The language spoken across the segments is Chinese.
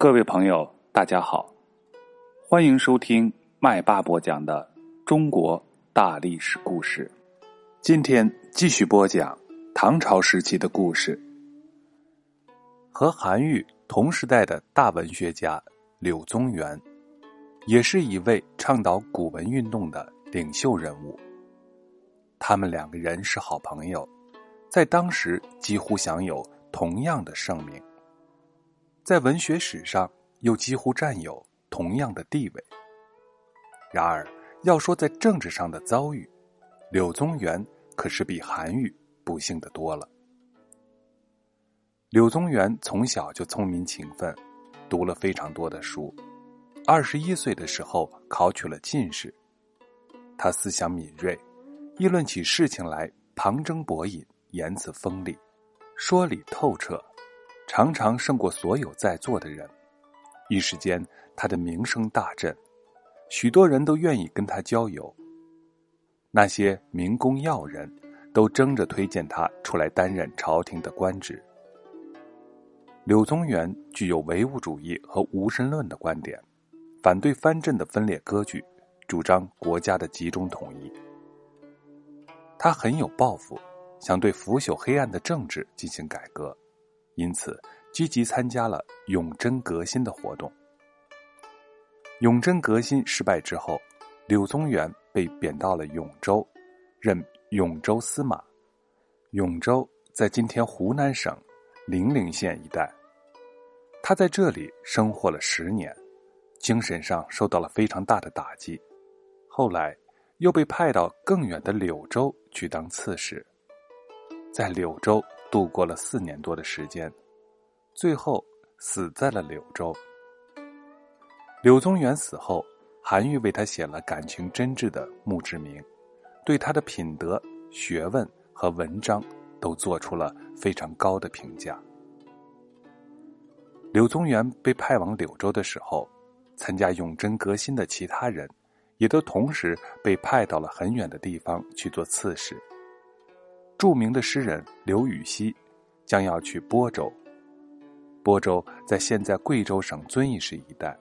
各位朋友，大家好，欢迎收听麦霸播讲的中国大历史故事。今天继续播讲唐朝时期的故事。和韩愈同时代的大文学家柳宗元，也是一位倡导古文运动的领袖人物。他们两个人是好朋友，在当时几乎享有同样的盛名。在文学史上又几乎占有同样的地位。然而，要说在政治上的遭遇，柳宗元可是比韩愈不幸的多了。柳宗元从小就聪明勤奋，读了非常多的书，二十一岁的时候考取了进士。他思想敏锐，议论起事情来旁征博引，言辞锋利，说理透彻。常常胜过所有在座的人，一时间他的名声大振，许多人都愿意跟他交友。那些名公要人，都争着推荐他出来担任朝廷的官职。柳宗元具有唯物主义和无神论的观点，反对藩镇的分裂割据，主张国家的集中统一。他很有抱负，想对腐朽黑暗的政治进行改革。因此，积极参加了永贞革新的活动。永贞革新失败之后，柳宗元被贬到了永州，任永州司马。永州在今天湖南省零陵县一带。他在这里生活了十年，精神上受到了非常大的打击。后来，又被派到更远的柳州去当刺史，在柳州。度过了四年多的时间，最后死在了柳州。柳宗元死后，韩愈为他写了感情真挚的墓志铭，对他的品德、学问和文章都做出了非常高的评价。柳宗元被派往柳州的时候，参加永贞革新的其他人，也都同时被派到了很远的地方去做刺史。著名的诗人刘禹锡将要去播州。播州在现在贵州省遵义市一带，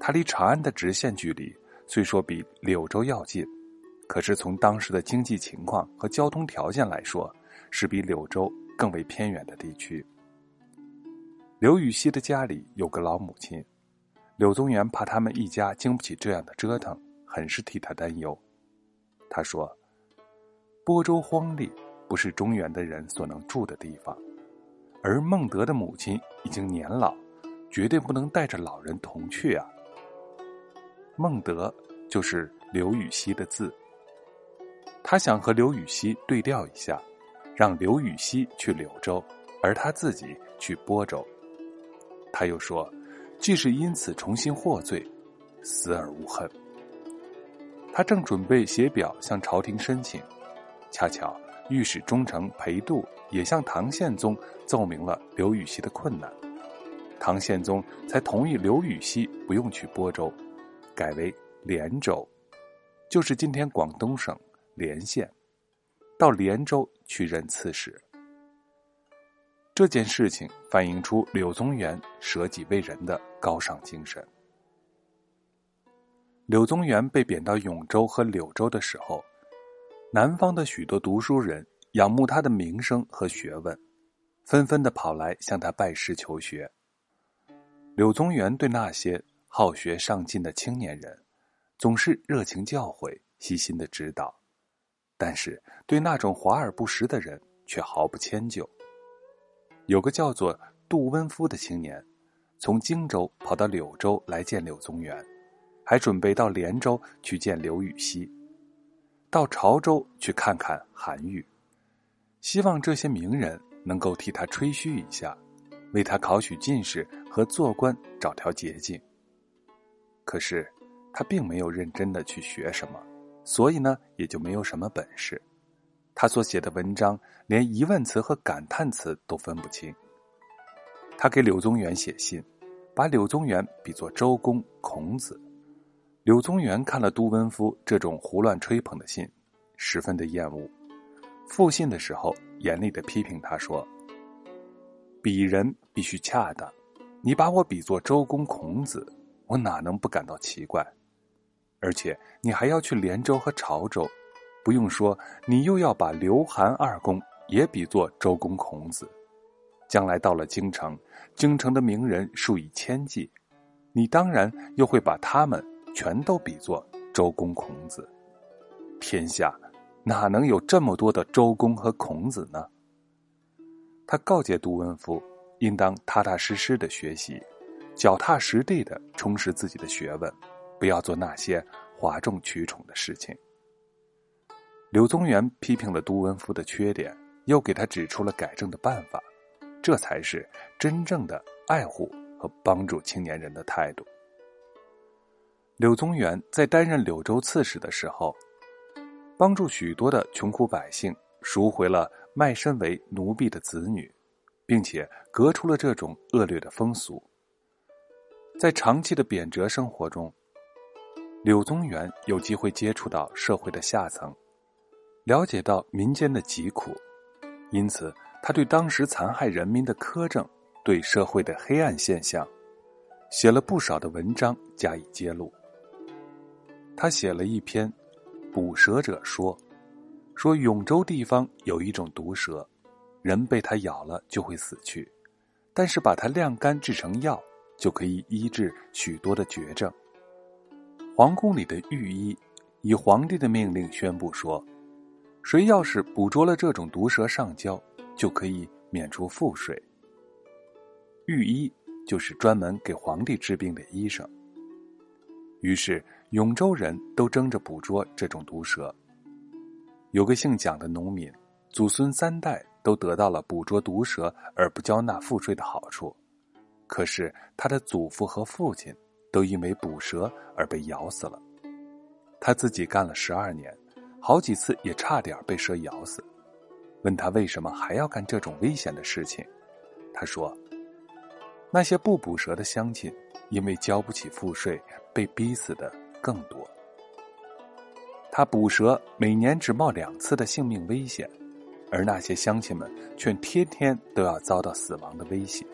它离长安的直线距离虽说比柳州要近，可是从当时的经济情况和交通条件来说，是比柳州更为偏远的地区。刘禹锡的家里有个老母亲，柳宗元怕他们一家经不起这样的折腾，很是替他担忧。他说：“播州荒丽。”不是中原的人所能住的地方，而孟德的母亲已经年老，绝对不能带着老人同去啊。孟德就是刘禹锡的字，他想和刘禹锡对调一下，让刘禹锡去柳州，而他自己去播州。他又说，既是因此重新获罪，死而无恨。他正准备写表向朝廷申请，恰巧。御史中丞裴度也向唐宪宗奏明了刘禹锡的困难，唐宪宗才同意刘禹锡不用去播州，改为连州，就是今天广东省连县，到连州去任刺史。这件事情反映出柳宗元舍己为人的高尚精神。柳宗元被贬到永州和柳州的时候。南方的许多读书人仰慕他的名声和学问，纷纷的跑来向他拜师求学。柳宗元对那些好学上进的青年人，总是热情教诲、细心的指导；但是对那种华而不实的人，却毫不迁就。有个叫做杜温夫的青年，从荆州跑到柳州来见柳宗元，还准备到连州去见刘禹锡。到潮州去看看韩愈，希望这些名人能够替他吹嘘一下，为他考取进士和做官找条捷径。可是他并没有认真的去学什么，所以呢也就没有什么本事。他所写的文章连疑问词和感叹词都分不清。他给柳宗元写信，把柳宗元比作周公、孔子。柳宗元看了杜温夫这种胡乱吹捧的信，十分的厌恶。复信的时候，严厉的批评他说：“鄙人必须恰当，你把我比作周公孔子，我哪能不感到奇怪？而且你还要去连州和潮州，不用说，你又要把刘韩二公也比作周公孔子。将来到了京城，京城的名人数以千计，你当然又会把他们全都比作周公孔子。天下哪能有这么多的周公和孔子呢？他告诫杜文夫，应当踏踏实实的学习，脚踏实地的充实自己的学问，不要做那些哗众取宠的事情。柳宗元批评了杜文夫的缺点，又给他指出了改正的办法，这才是真正的爱护和帮助青年人的态度。柳宗元在担任柳州刺史的时候，帮助许多的穷苦百姓赎回了。卖身为奴婢的子女，并且革除了这种恶劣的风俗。在长期的贬谪生活中，柳宗元有机会接触到社会的下层，了解到民间的疾苦，因此他对当时残害人民的苛政、对社会的黑暗现象，写了不少的文章加以揭露。他写了一篇《捕蛇者说》。说永州地方有一种毒蛇，人被它咬了就会死去，但是把它晾干制成药，就可以医治许多的绝症。皇宫里的御医以皇帝的命令宣布说，谁要是捕捉了这种毒蛇上交，就可以免除赋税。御医就是专门给皇帝治病的医生。于是永州人都争着捕捉这种毒蛇。有个姓蒋的农民，祖孙三代都得到了捕捉毒蛇而不交纳赋税的好处，可是他的祖父和父亲都因为捕蛇而被咬死了。他自己干了十二年，好几次也差点被蛇咬死。问他为什么还要干这种危险的事情，他说：“那些不捕蛇的乡亲，因为交不起赋税，被逼死的更多。”他捕蛇每年只冒两次的性命危险，而那些乡亲们却天天都要遭到死亡的威胁，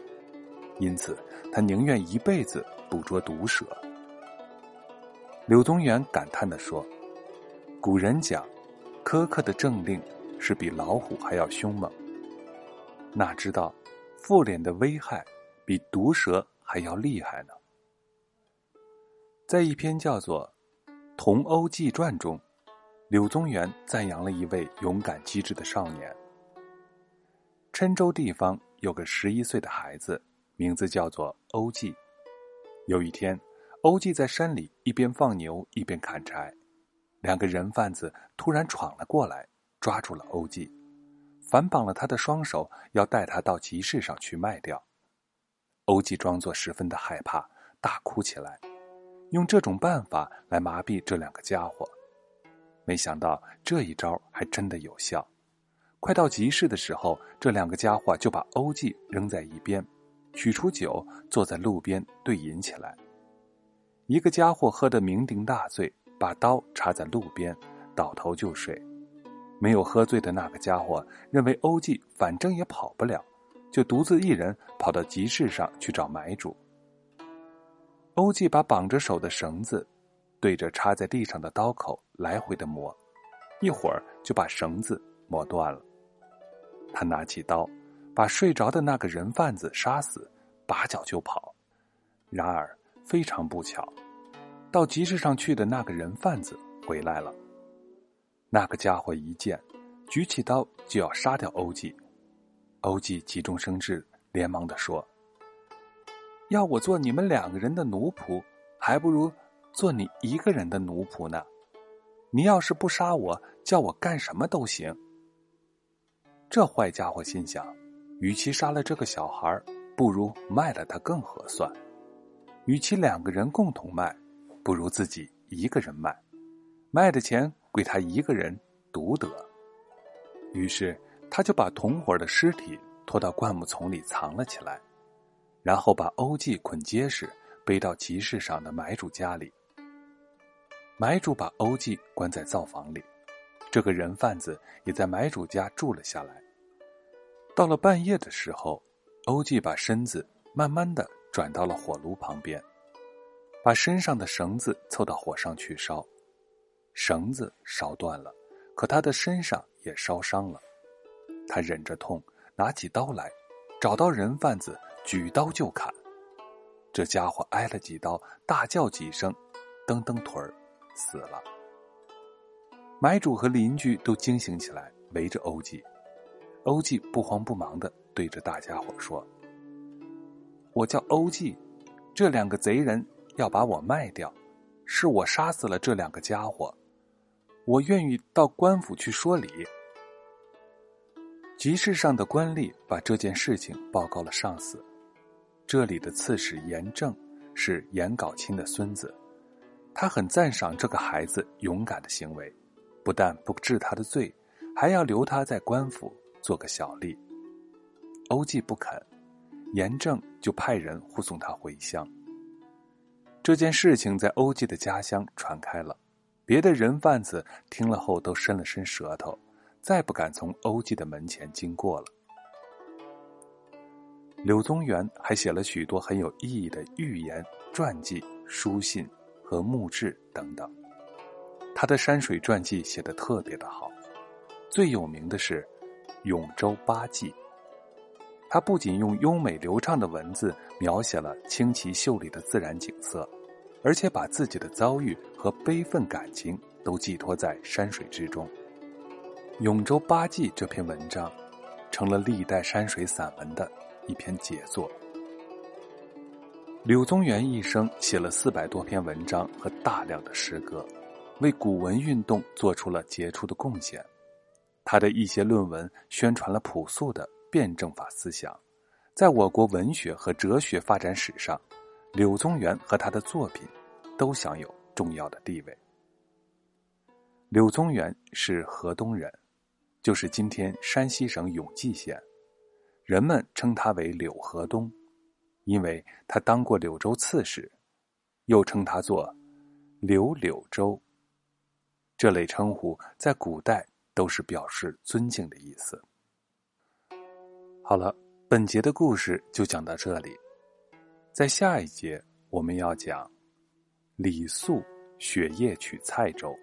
因此他宁愿一辈子捕捉毒蛇。柳宗元感叹地说：“古人讲，苛刻的政令是比老虎还要凶猛，哪知道赋敛的危害比毒蛇还要厉害呢？”在一篇叫做《同欧记传》中。柳宗元赞扬了一位勇敢机智的少年。郴州地方有个十一岁的孩子，名字叫做欧记。有一天，欧记在山里一边放牛一边砍柴，两个人贩子突然闯了过来，抓住了欧记，反绑了他的双手，要带他到集市上去卖掉。欧记装作十分的害怕，大哭起来，用这种办法来麻痹这两个家伙。没想到这一招还真的有效。快到集市的时候，这两个家伙就把欧记扔在一边，取出酒，坐在路边对饮起来。一个家伙喝得酩酊大醉，把刀插在路边，倒头就睡。没有喝醉的那个家伙认为欧记反正也跑不了，就独自一人跑到集市上去找买主。欧记把绑着手的绳子。对着插在地上的刀口来回的磨，一会儿就把绳子磨断了。他拿起刀，把睡着的那个人贩子杀死，拔脚就跑。然而非常不巧，到集市上去的那个人贩子回来了。那个家伙一见，举起刀就要杀掉欧记。欧记急中生智，连忙的说：“要我做你们两个人的奴仆，还不如……”做你一个人的奴仆呢？你要是不杀我，叫我干什么都行。这坏家伙心想：与其杀了这个小孩，不如卖了他更合算；与其两个人共同卖，不如自己一个人卖，卖的钱归他一个人独得。于是，他就把同伙的尸体拖到灌木丛里藏了起来，然后把欧记捆结实，背到集市上的买主家里。买主把欧记关在灶房里，这个人贩子也在买主家住了下来。到了半夜的时候，欧记把身子慢慢的转到了火炉旁边，把身上的绳子凑到火上去烧。绳子烧断了，可他的身上也烧伤了。他忍着痛，拿起刀来，找到人贩子，举刀就砍。这家伙挨了几刀，大叫几声，蹬蹬腿儿，死了。买主和邻居都惊醒起来，围着欧记。欧记不慌不忙的对着大家伙说：“我叫欧记，这两个贼人要把我卖掉，是我杀死了这两个家伙。”我愿意到官府去说理。集市上的官吏把这件事情报告了上司。这里的刺史严正是严杲清的孙子，他很赞赏这个孩子勇敢的行为，不但不治他的罪，还要留他在官府做个小吏。欧记不肯，严正就派人护送他回乡。这件事情在欧记的家乡传开了。别的人贩子听了后都伸了伸舌头，再不敢从欧记的门前经过了。柳宗元还写了许多很有意义的寓言、传记、书信和墓志等等。他的山水传记写得特别的好，最有名的是《永州八记》。他不仅用优美流畅的文字描写了清奇秀丽的自然景色。而且把自己的遭遇和悲愤感情都寄托在山水之中，《永州八记》这篇文章，成了历代山水散文的一篇杰作。柳宗元一生写了四百多篇文章和大量的诗歌，为古文运动做出了杰出的贡献。他的一些论文宣传了朴素的辩证法思想，在我国文学和哲学发展史上。柳宗元和他的作品都享有重要的地位。柳宗元是河东人，就是今天山西省永济县，人们称他为柳河东，因为他当过柳州刺史，又称他做柳柳州。这类称呼在古代都是表示尊敬的意思。好了，本节的故事就讲到这里。在下一节，我们要讲李肃雪夜取蔡州。